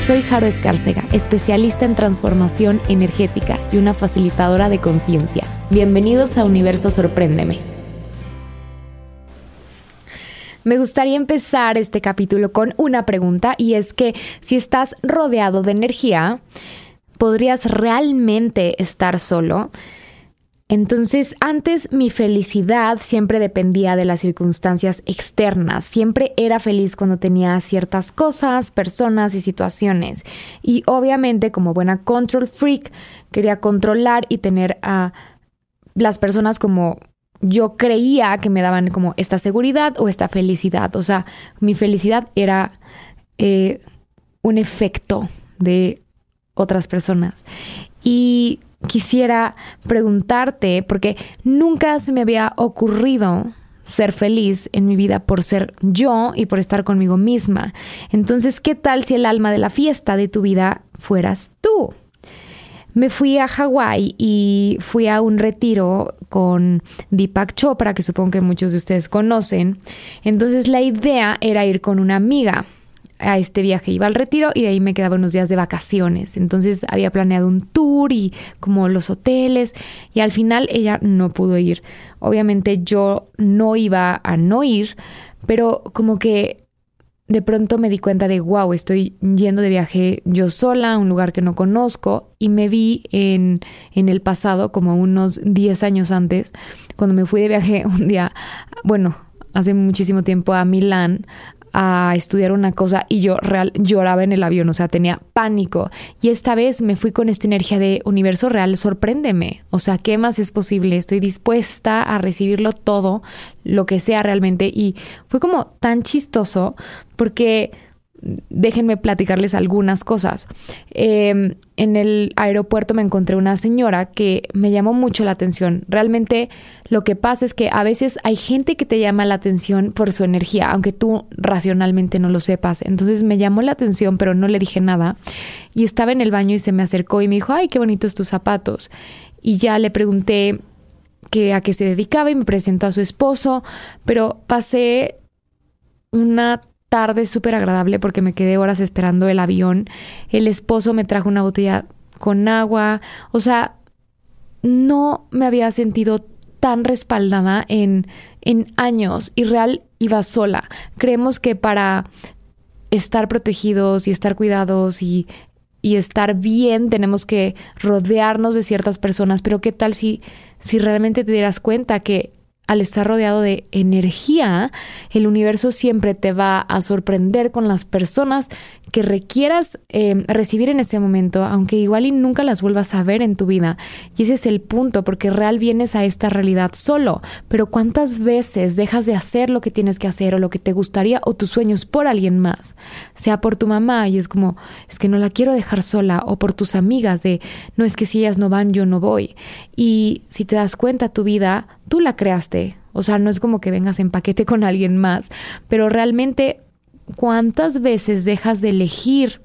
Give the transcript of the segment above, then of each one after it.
Soy Jaro Escárcega, especialista en transformación energética y una facilitadora de conciencia. Bienvenidos a Universo Sorpréndeme. Me gustaría empezar este capítulo con una pregunta y es que si estás rodeado de energía, ¿podrías realmente estar solo? Entonces, antes mi felicidad siempre dependía de las circunstancias externas. Siempre era feliz cuando tenía ciertas cosas, personas y situaciones. Y obviamente, como buena control freak, quería controlar y tener a las personas como yo creía que me daban como esta seguridad o esta felicidad. O sea, mi felicidad era eh, un efecto de otras personas. Y quisiera preguntarte, porque nunca se me había ocurrido ser feliz en mi vida por ser yo y por estar conmigo misma. Entonces, ¿qué tal si el alma de la fiesta de tu vida fueras tú? Me fui a Hawái y fui a un retiro con Deepak Chopra, que supongo que muchos de ustedes conocen. Entonces la idea era ir con una amiga a este viaje. Iba al retiro y de ahí me quedaba unos días de vacaciones. Entonces había planeado un tour y como los hoteles y al final ella no pudo ir. Obviamente yo no iba a no ir, pero como que de pronto me di cuenta de, wow, estoy yendo de viaje yo sola a un lugar que no conozco y me vi en, en el pasado, como unos 10 años antes, cuando me fui de viaje un día, bueno, hace muchísimo tiempo a Milán a estudiar una cosa y yo real lloraba en el avión, o sea, tenía pánico. Y esta vez me fui con esta energía de universo real, sorpréndeme. O sea, ¿qué más es posible? Estoy dispuesta a recibirlo todo, lo que sea realmente. Y fue como tan chistoso porque déjenme platicarles algunas cosas. Em, en el aeropuerto me encontré una señora que me llamó mucho la atención. Realmente lo que pasa es que a veces hay gente que te llama la atención por su energía, aunque tú racionalmente no lo sepas. Entonces me llamó la atención, pero no le dije nada. Y estaba en el baño y se me acercó y me dijo, ay, qué bonitos tus zapatos. Y ya le pregunté a qué se dedicaba y me presentó a su esposo, pero pasé una tarde súper agradable porque me quedé horas esperando el avión. El esposo me trajo una botella con agua. O sea, no me había sentido tan respaldada en, en años y real iba sola. Creemos que para estar protegidos y estar cuidados y, y estar bien tenemos que rodearnos de ciertas personas, pero ¿qué tal si, si realmente te dieras cuenta que al estar rodeado de energía, el universo siempre te va a sorprender con las personas que requieras eh, recibir en ese momento, aunque igual y nunca las vuelvas a ver en tu vida. Y ese es el punto, porque real vienes a esta realidad solo, pero ¿cuántas veces dejas de hacer lo que tienes que hacer o lo que te gustaría o tus sueños por alguien más? Sea por tu mamá y es como, es que no la quiero dejar sola, o por tus amigas de, no es que si ellas no van, yo no voy. Y si te das cuenta, tu vida, tú la creaste. O sea, no es como que vengas en paquete con alguien más, pero realmente ¿Cuántas veces dejas de elegir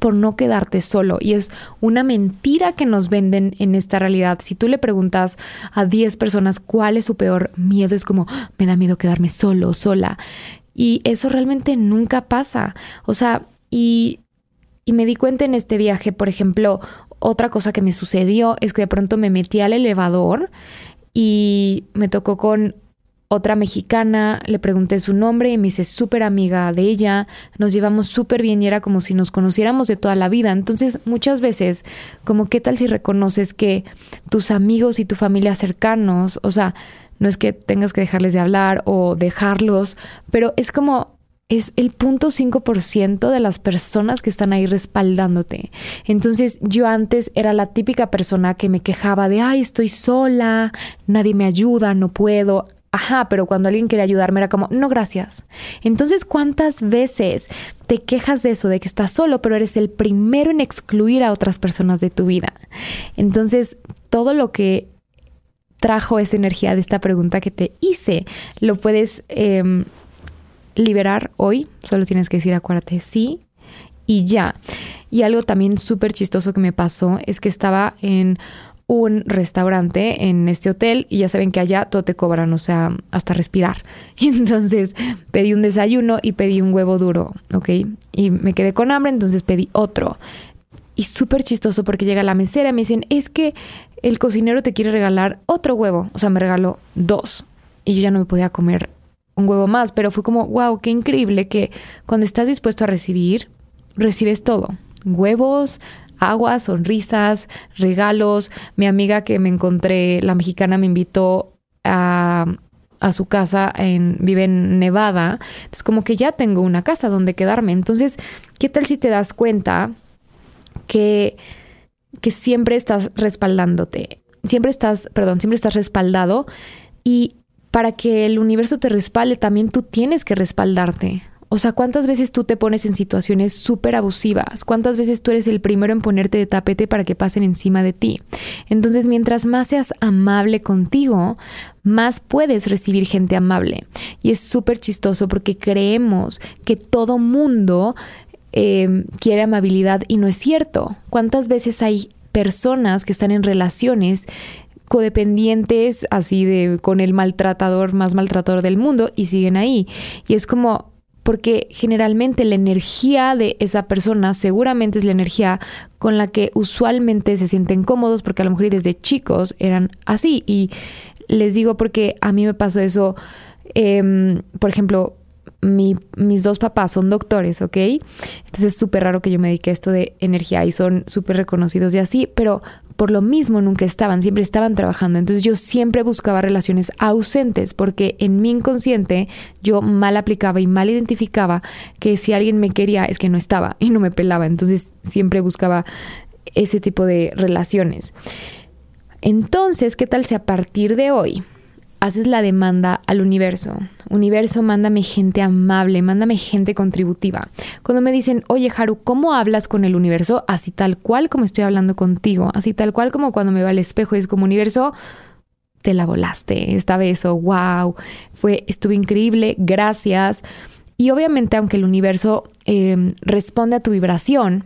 por no quedarte solo. Y es una mentira que nos venden en esta realidad. Si tú le preguntas a 10 personas cuál es su peor miedo, es como, ah, me da miedo quedarme solo, sola. Y eso realmente nunca pasa. O sea, y, y me di cuenta en este viaje, por ejemplo, otra cosa que me sucedió es que de pronto me metí al elevador y me tocó con otra mexicana, le pregunté su nombre y me hice súper amiga de ella, nos llevamos súper bien y era como si nos conociéramos de toda la vida. Entonces, muchas veces, como qué tal si reconoces que tus amigos y tu familia cercanos, o sea, no es que tengas que dejarles de hablar o dejarlos, pero es como es el punto 5% de las personas que están ahí respaldándote. Entonces yo antes era la típica persona que me quejaba de, ay, estoy sola, nadie me ayuda, no puedo. Ajá, pero cuando alguien quiere ayudarme era como, no, gracias. Entonces, ¿cuántas veces te quejas de eso, de que estás solo, pero eres el primero en excluir a otras personas de tu vida? Entonces, todo lo que trajo esa energía de esta pregunta que te hice. Lo puedes em, liberar hoy, solo tienes que decir acuérdate sí y ya. Y algo también súper chistoso que me pasó es que estaba en un restaurante en este hotel y ya saben que allá todo te cobran, o sea, hasta respirar. Y entonces pedí un desayuno y pedí un huevo duro, ¿ok? Y me quedé con hambre, entonces pedí otro. Y súper chistoso porque llega la mesera y me dicen, es que el cocinero te quiere regalar otro huevo. O sea, me regaló dos. Y yo ya no me podía comer un huevo más, pero fue como, wow, qué increíble que cuando estás dispuesto a recibir, recibes todo. Huevos, agua, sonrisas, regalos. Mi amiga que me encontré, la mexicana, me invitó a, a su casa, en, vive en Nevada. Es como que ya tengo una casa donde quedarme. Entonces, ¿qué tal si te das cuenta que, que siempre estás respaldándote? Siempre estás, perdón, siempre estás respaldado y para que el universo te respalde, también tú tienes que respaldarte. O sea, ¿cuántas veces tú te pones en situaciones súper abusivas? ¿Cuántas veces tú eres el primero en ponerte de tapete para que pasen encima de ti? Entonces, mientras más seas amable contigo, más puedes recibir gente amable. Y es súper chistoso porque creemos que todo mundo eh, quiere amabilidad y no es cierto. ¿Cuántas veces hay personas que están en relaciones codependientes así de con el maltratador más maltratador del mundo y siguen ahí. Y es como porque generalmente la energía de esa persona seguramente es la energía con la que usualmente se sienten cómodos porque a lo mejor desde chicos eran así y les digo porque a mí me pasó eso, em, por ejemplo, mis dos papás son doctores, ¿ok? Entonces es súper raro que yo me dedique a esto de energía y son súper reconocidos y así, pero por lo mismo nunca estaban, siempre estaban trabajando. Entonces yo siempre buscaba relaciones ausentes porque en mi inconsciente yo mal aplicaba y mal identificaba que si alguien me quería es que no estaba y no me pelaba. Entonces siempre buscaba ese tipo de relaciones. Entonces, ¿qué tal si a partir de hoy haces la demanda al universo. Universo, mándame gente amable, mándame gente contributiva. Cuando me dicen, oye Haru, ¿cómo hablas con el universo? Así tal cual como estoy hablando contigo, así tal cual como cuando me va al espejo y es como universo, te la volaste esta vez, o wow, fue, estuvo increíble, gracias. Y obviamente, aunque el universo eh, responde a tu vibración,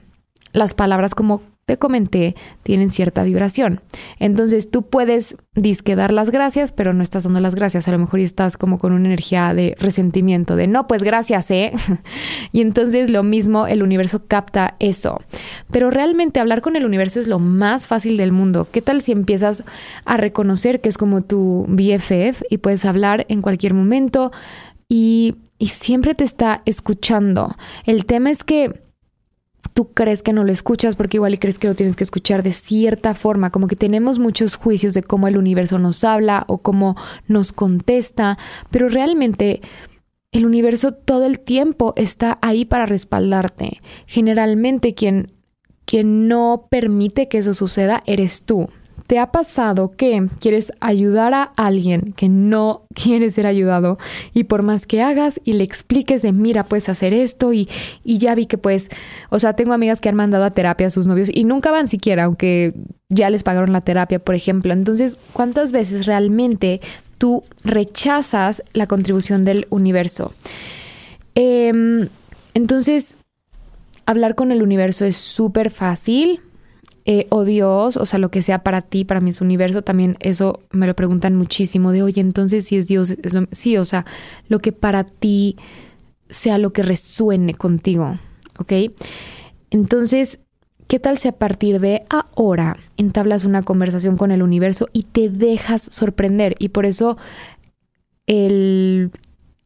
las palabras como te comenté, tienen cierta vibración. Entonces tú puedes disque dar las gracias, pero no estás dando las gracias. A lo mejor estás como con una energía de resentimiento, de no, pues gracias, ¿eh? y entonces lo mismo, el universo capta eso. Pero realmente hablar con el universo es lo más fácil del mundo. ¿Qué tal si empiezas a reconocer que es como tu BFF y puedes hablar en cualquier momento y, y siempre te está escuchando? El tema es que tú crees que no lo escuchas porque igual y crees que lo tienes que escuchar de cierta forma, como que tenemos muchos juicios de cómo el universo nos habla o cómo nos contesta, pero realmente el universo todo el tiempo está ahí para respaldarte. Generalmente quien, quien no permite que eso suceda eres tú. ¿Te ha pasado que quieres ayudar a alguien que no quiere ser ayudado y por más que hagas y le expliques de mira, puedes hacer esto y, y ya vi que pues, o sea, tengo amigas que han mandado a terapia a sus novios y nunca van siquiera, aunque ya les pagaron la terapia, por ejemplo. Entonces, ¿cuántas veces realmente tú rechazas la contribución del universo? Em, entonces, hablar con el universo es súper fácil eh, o Dios, o sea, lo que sea para ti, para mí es universo, también eso me lo preguntan muchísimo, de, oye, entonces si es Dios, es lo, sí, o sea, lo que para ti sea lo que resuene contigo, ¿ok? Entonces, ¿qué tal si a partir de ahora entablas una conversación con el universo y te dejas sorprender? Y por eso el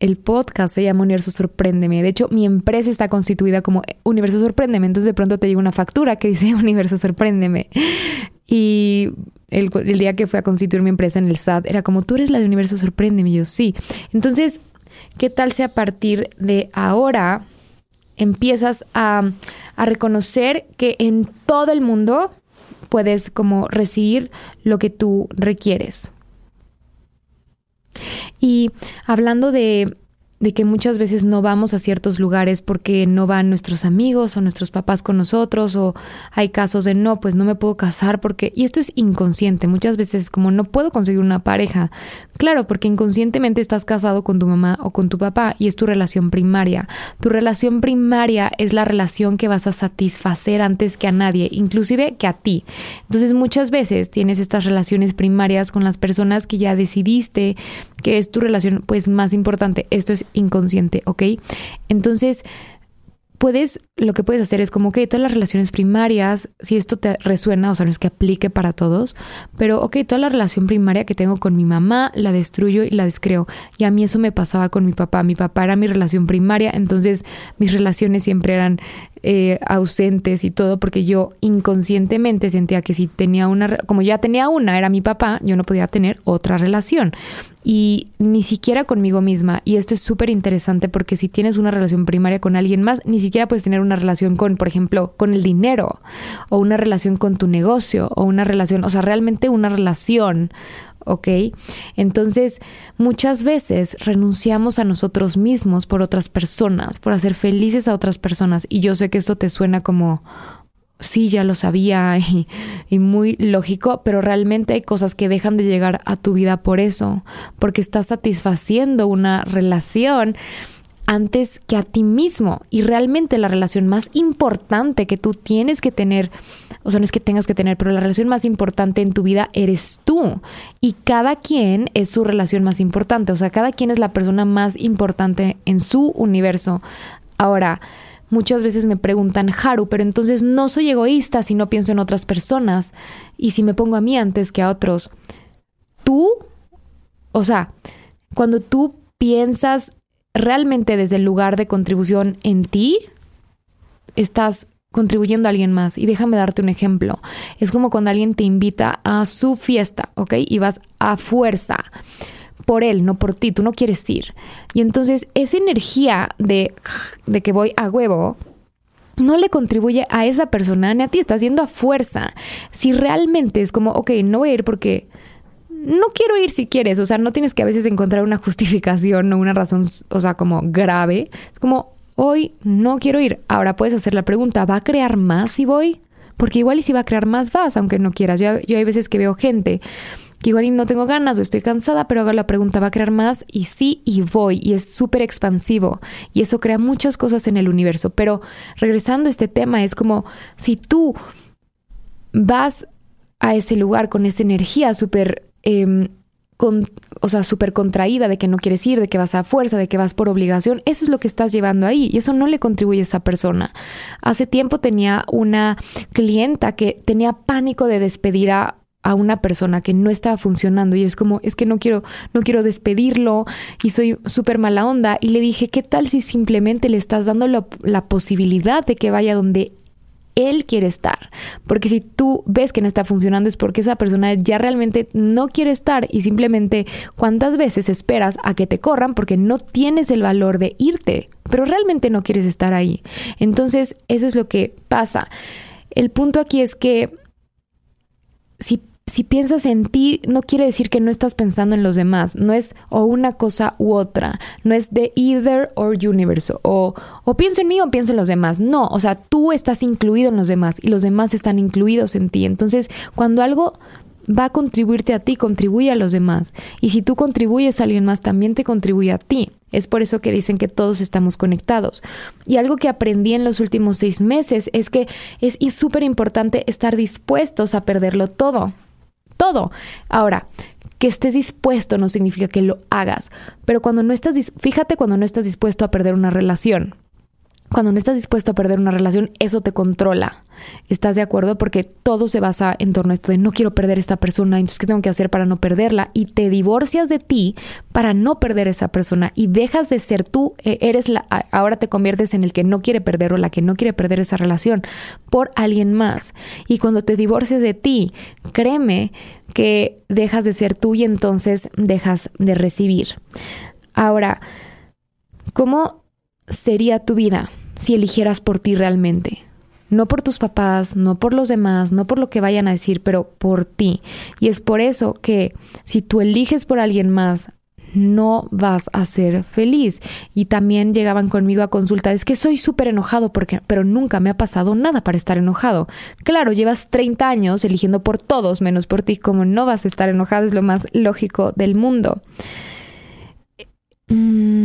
el podcast se llama Universo Sorpréndeme. De hecho, mi empresa está constituida como Universo Sorpréndeme. Entonces de pronto te llega una factura que dice Universo Sorpréndeme. Y el, día que fui a constituir mi empresa en el SAT era como, tú eres la de Universo Sorpréndeme. Y yo, sí. Entonces, ¿qué tal si a partir de ahora empiezas a, a reconocer que en todo el mundo puedes como recibir lo que tú requieres? Y hablando de, de que muchas veces no vamos a ciertos lugares porque no van nuestros amigos o nuestros papás con nosotros o hay casos de no, pues no me puedo casar porque, y esto es inconsciente, muchas veces como no puedo conseguir una pareja, claro, porque inconscientemente estás casado con tu mamá o con tu papá y es tu relación primaria. Tu relación primaria es la relación que vas a satisfacer antes que a nadie, inclusive que a ti. Entonces muchas veces tienes estas relaciones primarias con las personas que ya decidiste que es tu relación pues más importante. Esto es inconsciente, ¿ok? Entonces, puedes, lo que puedes hacer es como, que todas las relaciones primarias, si esto te resuena, o sea, no es que aplique para todos, pero, ok, toda la relación primaria que tengo con mi mamá, la destruyo y la descreo. Y a mí eso me pasaba con mi papá. Mi papá era mi relación primaria, entonces mis relaciones siempre eran eh, ausentes y todo, porque yo inconscientemente sentía que si tenía una, como ya tenía una, era mi papá, yo no podía tener otra relación. Y ni siquiera conmigo misma. Y esto es súper interesante porque si tienes una relación primaria con alguien más, ni siquiera puedes tener una relación con, por ejemplo, con el dinero, o una relación con tu negocio, o una relación, o sea, realmente una relación ¿ok? Entonces, muchas veces renunciamos a nosotros mismos por otras personas, por hacer felices a otras personas. Y yo sé que esto te suena como, sí, ya lo sabía y, y, muy lógico, pero realmente hay cosas que dejan de llegar a tu vida por eso, porque estás satisfaciendo una relación antes que a ti mismo. Y realmente la relación más importante que tú tienes que tener, o sea, no es que tengas que tener, pero la relación más importante en tu vida eres tú. Y cada quien es su relación más importante, o sea, cada quien es la persona más importante en su universo. Ahora, muchas veces me preguntan, Haru, pero entonces no soy egoísta si no pienso en otras personas y si me pongo a mí antes que a otros. Tú, o sea, cuando tú piensas realmente desde el lugar de contribución en ti, estás contribuyendo a alguien más. Y déjame darte un ejemplo. Es como cuando alguien te invita a su fiesta, ¿ok? Y vas a fuerza por él, no por ti, tú no quieres ir. Y entonces esa energía de, de que voy a huevo, no le contribuye a esa persona ni a ti, estás yendo a fuerza. Si realmente es como, ok, no voy a ir porque no quiero ir si quieres, o sea, no tienes que a veces encontrar una justificación o una razón, o sea, como grave. Como, hoy no quiero ir. Ahora puedes hacer la pregunta, ¿va a crear más si voy? Porque igual y si va a crear más vas, aunque no quieras. Yo, yo hay veces que veo gente que igual y no tengo ganas o estoy cansada, pero hago la pregunta, ¿va a crear más? Y sí, y voy. Y es súper expansivo. Y eso crea muchas cosas en el universo. Pero regresando a este tema, es como si tú vas a ese lugar con esa energía súper Em, con, o sea, súper contraída de que no quieres ir, de que vas a fuerza, de que vas por obligación, eso es lo que estás llevando ahí y eso no le contribuye a esa persona. Hace tiempo tenía una clienta que tenía pánico de despedir a, a una persona que no estaba funcionando y es como, es que no quiero, no quiero despedirlo y soy súper mala onda y le dije, ¿qué tal si simplemente le estás dando la posibilidad de que vaya donde él quiere estar. Porque si tú ves que no está funcionando es porque esa persona ya realmente no quiere estar y simplemente cuántas veces esperas a que te corran porque no tienes el valor de irte, pero realmente no quieres estar ahí. Entonces, eso es lo que pasa. El punto aquí es que si si piensas en ti, no quiere decir que no estás pensando en los demás. No es o una cosa u otra. No es de either or universe. O, o pienso en mí o pienso en los demás. No, o sea, tú estás incluido en los demás y los demás están incluidos en ti. Entonces, cuando algo va a contribuirte a ti, contribuye a los demás. Y si tú contribuyes a alguien más, también te contribuye a ti. Es por eso que dicen que todos estamos conectados. Y algo que aprendí en los últimos seis meses es que es súper importante estar dispuestos a perderlo todo todo. Ahora, que estés dispuesto no significa que lo hagas, pero cuando no estás, fíjate cuando no estás dispuesto a perder una relación. Cuando no estás dispuesto a perder una relación, eso te controla. ¿Estás de acuerdo? Porque todo se basa en torno a esto de no quiero perder esta persona, entonces ¿qué tengo que hacer para no perderla? Y te divorcias de ti para no perder esa persona y dejas de ser tú, e, eres ahora te conviertes en el que no quiere perder o la que no quiere perder esa relación por alguien más. Y cuando te divorcias de ti, créeme que dejas de ser tú y entonces dejas de recibir. Ahora, ¿cómo sería tu vida si eligieras por ti realmente? no por tus papás, no por los demás, no por lo que vayan a decir, pero por ti. Y es por eso que si tú eliges por alguien más, no vas a ser feliz. Y también llegaban conmigo a consulta, es que soy súper enojado porque, pero nunca me ha pasado nada para estar enojado. Claro, llevas 30 años eligiendo por todos menos por ti, como no vas a estar enojado es lo más lógico del mundo. Mm.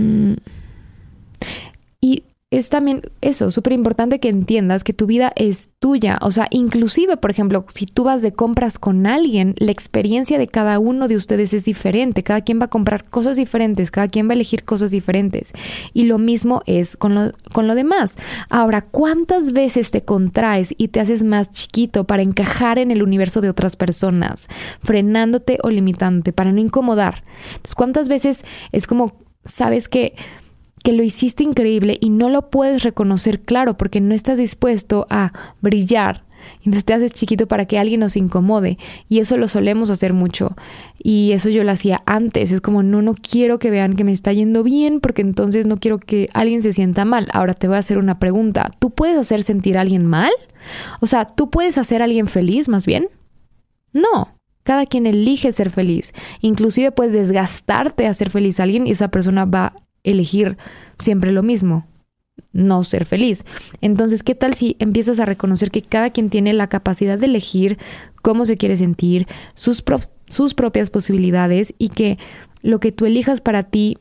Es también eso, súper importante que entiendas que tu vida es tuya. O sea, inclusive, por ejemplo, si tú vas de compras con alguien, la experiencia de cada uno de ustedes es diferente. Cada quien va a comprar cosas diferentes, cada quien va a elegir cosas diferentes. Y lo mismo es con lo, con lo demás. Ahora, ¿cuántas veces te contraes y te haces más chiquito para encajar en el universo de otras personas, frenándote o limitándote para no incomodar? Entonces, ¿cuántas veces es como, sabes que que lo hiciste increíble y no lo puedes reconocer claro porque no estás dispuesto a brillar. Entonces te haces chiquito para que alguien nos incomode y eso lo solemos hacer mucho y eso yo lo hacía antes. Es como no, no quiero que vean que me está yendo bien porque entonces no quiero que alguien se sienta mal. Ahora te voy a hacer una pregunta. ¿Tú puedes hacer sentir a alguien mal? O sea, ¿tú puedes hacer a alguien feliz más bien? No. Cada quien elige ser feliz. Inclusive puedes desgastarte a ser feliz a alguien y esa persona va elegir siempre lo mismo, no ser feliz. Entonces, ¿qué tal si empiezas a reconocer que cada quien tiene la capacidad de elegir cómo se quiere sentir, sus, sus propias posibilidades y que lo que tú elijas para ti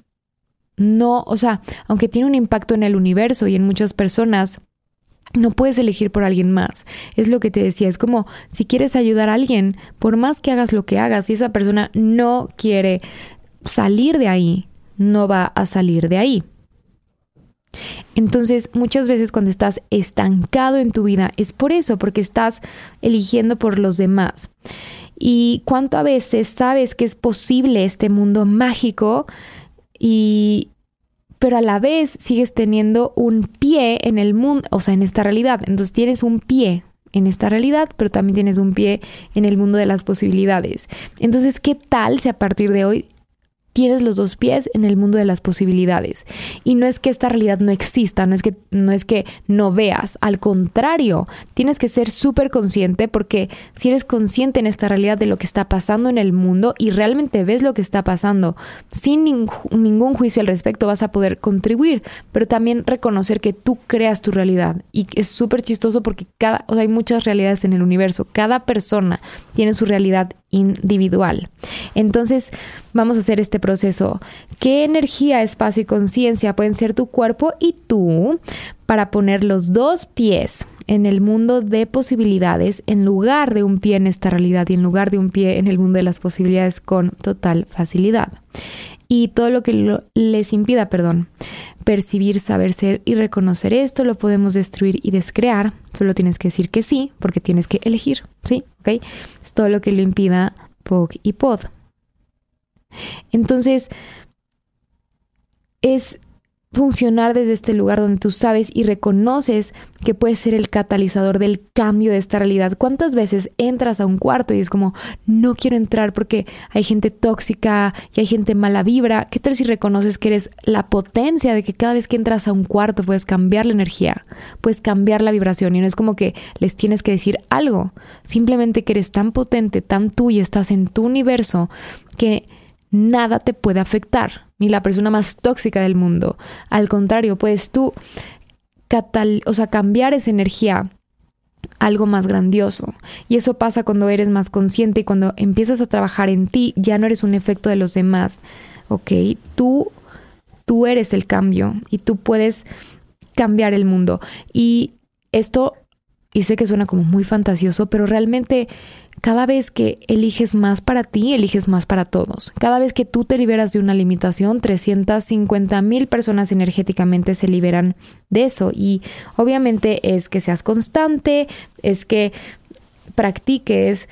no, o sea, aunque tiene un impacto en el universo y en muchas personas, no puedes elegir por alguien más. Es lo que te decía, es como si quieres ayudar a alguien, por más que hagas lo que hagas, si esa persona no quiere salir de ahí, no va a salir de ahí. Entonces, muchas veces cuando estás estancado en tu vida es por eso, porque estás eligiendo por los demás. Y cuánto a veces sabes que es posible este mundo mágico y pero a la vez sigues teniendo un pie en el mundo, o sea, en esta realidad. Entonces tienes un pie en esta realidad, pero también tienes un pie en el mundo de las posibilidades. Entonces, ¿qué tal si a partir de hoy tienes los dos pies en el mundo de las posibilidades. Y no es que esta realidad no exista, no es que no, es que no veas, al contrario, tienes que ser súper consciente porque si eres consciente en esta realidad de lo que está pasando en el mundo y realmente ves lo que está pasando sin ningún juicio al respecto, vas a poder contribuir, pero también reconocer que tú creas tu realidad. Y es súper chistoso porque cada, hay muchas realidades en el universo, cada persona tiene su realidad individual. Entonces, vamos a hacer este proceso. ¿Qué energía, espacio y conciencia pueden ser tu cuerpo y tú para poner los dos pies en el mundo de posibilidades en lugar de un pie en esta realidad y en lugar de un pie en el mundo de las posibilidades con total facilidad? Y todo lo que les impida, perdón, percibir, saber ser y reconocer esto, lo podemos destruir y descrear. Solo tienes que decir que sí, porque tienes que elegir, ¿sí? ¿Ok? Es todo lo que lo impida POG y POD. Entonces, es funcionar desde este lugar donde tú sabes y reconoces que puedes ser el catalizador del cambio de esta realidad. ¿Cuántas veces entras a un cuarto y es como, no quiero entrar porque hay gente tóxica y hay gente mala vibra? ¿Qué tal si reconoces que eres la potencia de que cada vez que entras a un cuarto puedes cambiar la energía, puedes cambiar la vibración y no es como que les tienes que decir algo, simplemente que eres tan potente, tan tú y estás en tu universo que nada te puede afectar, ni la persona más tóxica del mundo. Al contrario, puedes tú o sea, cambiar esa energía algo más grandioso. Y eso pasa cuando eres más consciente y cuando empiezas a trabajar en ti, ya no eres un efecto de los demás. ¿Ok? Tú, tú eres el cambio y tú puedes cambiar el mundo. Y esto, y sé que suena como muy fantasioso, pero realmente cada vez que eliges más para ti, eliges más para todos. Cada vez que tú te liberas de una limitación, 350 mil personas energéticamente se liberan de eso. Y obviamente es que seas constante, es que practiques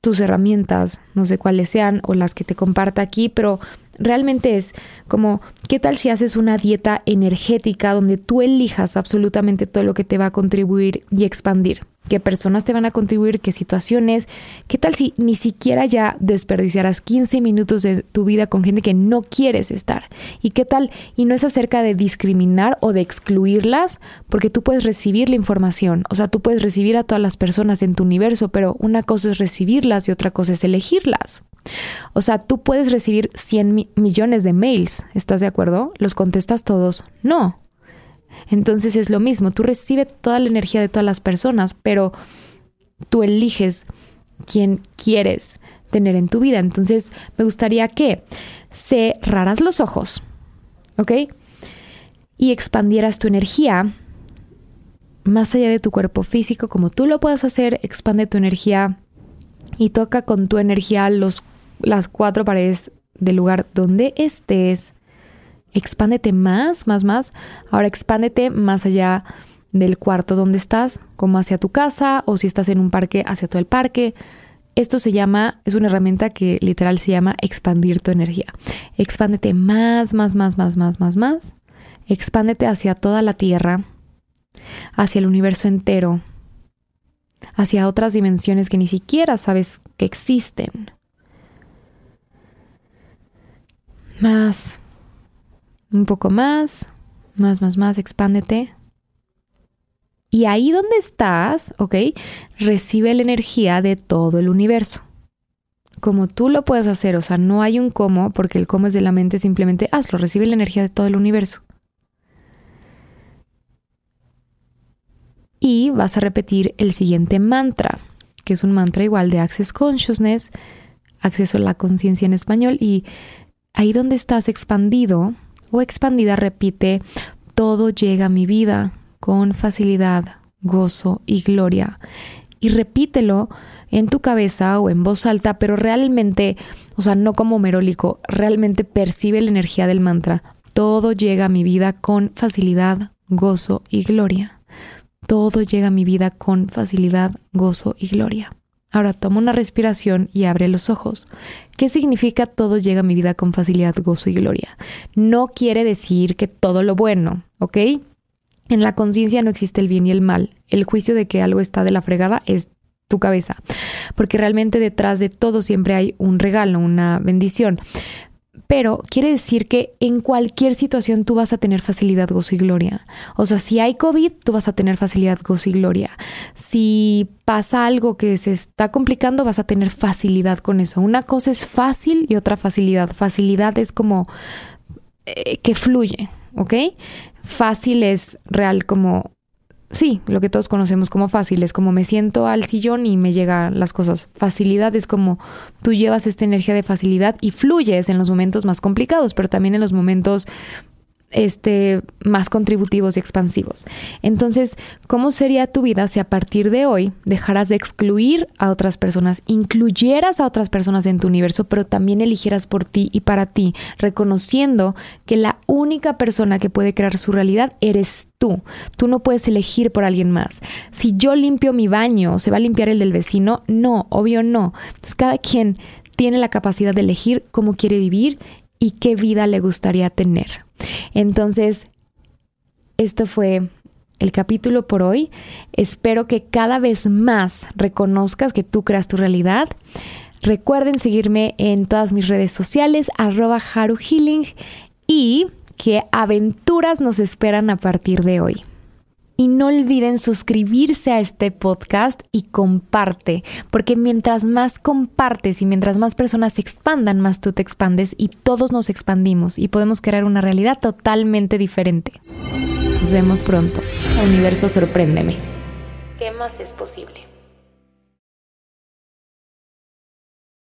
tus herramientas, no sé cuáles sean o las que te comparta aquí, pero realmente es como, ¿qué tal si haces una dieta energética donde tú elijas absolutamente todo lo que te va a contribuir y expandir? Qué personas te van a contribuir, qué situaciones. ¿Qué tal si ni siquiera ya desperdiciarás 15 minutos de tu vida con gente que no quieres estar? ¿Y qué tal? Y no es acerca de discriminar o de excluirlas, porque tú puedes recibir la información, o sea, tú puedes recibir a todas las personas en tu universo, pero una cosa es recibirlas y otra cosa es elegirlas. O sea, tú puedes recibir 100 millones de mails, ¿estás de acuerdo? ¿Los contestas todos? No. Entonces es lo mismo, tú recibes toda la energía de todas las personas, pero tú eliges quién quieres tener en tu vida. Entonces me gustaría que cerraras los ojos, ¿ok? Y expandieras tu energía más allá de tu cuerpo físico, como tú lo puedes hacer, expande tu energía y toca con tu energía los, las cuatro paredes del lugar donde estés. Expándete más, más, más. Ahora expándete más allá del cuarto donde estás, como hacia tu casa o si estás en un parque, hacia todo el parque. Esto se llama, es una herramienta que literal se llama expandir tu energía. Expándete más, más, más, más, más, más, más. Expándete hacia toda la tierra hacia el universo entero, hacia otras dimensiones que ni siquiera sabes que existen. Más, un poco más, más, más, más, expándete. Y ahí donde estás, ¿ok? Recibe la energía de todo el universo. Como tú lo puedes hacer, o sea, no hay un cómo, porque el cómo es de la mente, simplemente hazlo, recibe la energía de todo el universo. y vas a repetir el siguiente mantra, que es un mantra igual de Access Consciousness, acceso a la conciencia en español y ahí donde estás expandido o expandida repite, todo llega a mi vida con facilidad, gozo y gloria. Y repítelo en tu cabeza o en voz alta, pero realmente, o sea, no como merólico, realmente percibe la energía del mantra. Todo llega a mi vida con facilidad, gozo y gloria todo llega a mi vida con facilidad, gozo y gloria. Ahora toma una respiración y abre los ojos. ¿Qué significa todo llega a mi vida con facilidad, gozo y gloria? No quiere decir que todo lo bueno, ¿ok? En la conciencia no existe el bien y el mal. El juicio de que algo está de la fregada es tu cabeza, porque realmente detrás de todo siempre hay un regalo, una bendición pero quiere decir que en cualquier situación tú vas a tener facilidad, gozo y gloria. O sea, si hay COVID, tú vas a tener facilidad, gozo y gloria. Si pasa algo que se está complicando, vas a tener facilidad con eso. Una cosa es fácil y otra facilidad. Facilidad es como eh, que fluye, ¿ok? Fácil es real como sí, lo que todos conocemos como fácil, es como me siento al sillón y me llegan las cosas. Facilidad es como tú llevas esta energía de facilidad y fluyes en los momentos más complicados, pero también en los momentos este, más contributivos y expansivos. Entonces, ¿cómo sería tu vida si a partir de hoy dejaras de excluir a otras personas, incluyeras a otras personas en tu universo, pero también eligieras por ti y para ti, reconociendo que la única persona que puede crear su realidad eres tú. Tú no puedes elegir por alguien más. Si yo limpio mi baño, ¿se va a limpiar el del vecino? No, obvio no. Entonces, cada quien tiene la capacidad de elegir cómo quiere vivir y qué vida le gustaría tener. Entonces, esto fue el capítulo por hoy. Espero que cada vez más reconozcas que tú creas tu realidad. Recuerden seguirme en todas mis redes sociales, arroba y que aventuras nos esperan a partir de hoy. Y no olviden suscribirse a este podcast y comparte, porque mientras más compartes y mientras más personas se expandan, más tú te expandes y todos nos expandimos y podemos crear una realidad totalmente diferente. Nos vemos pronto. Universo, sorpréndeme. ¿Qué más es posible?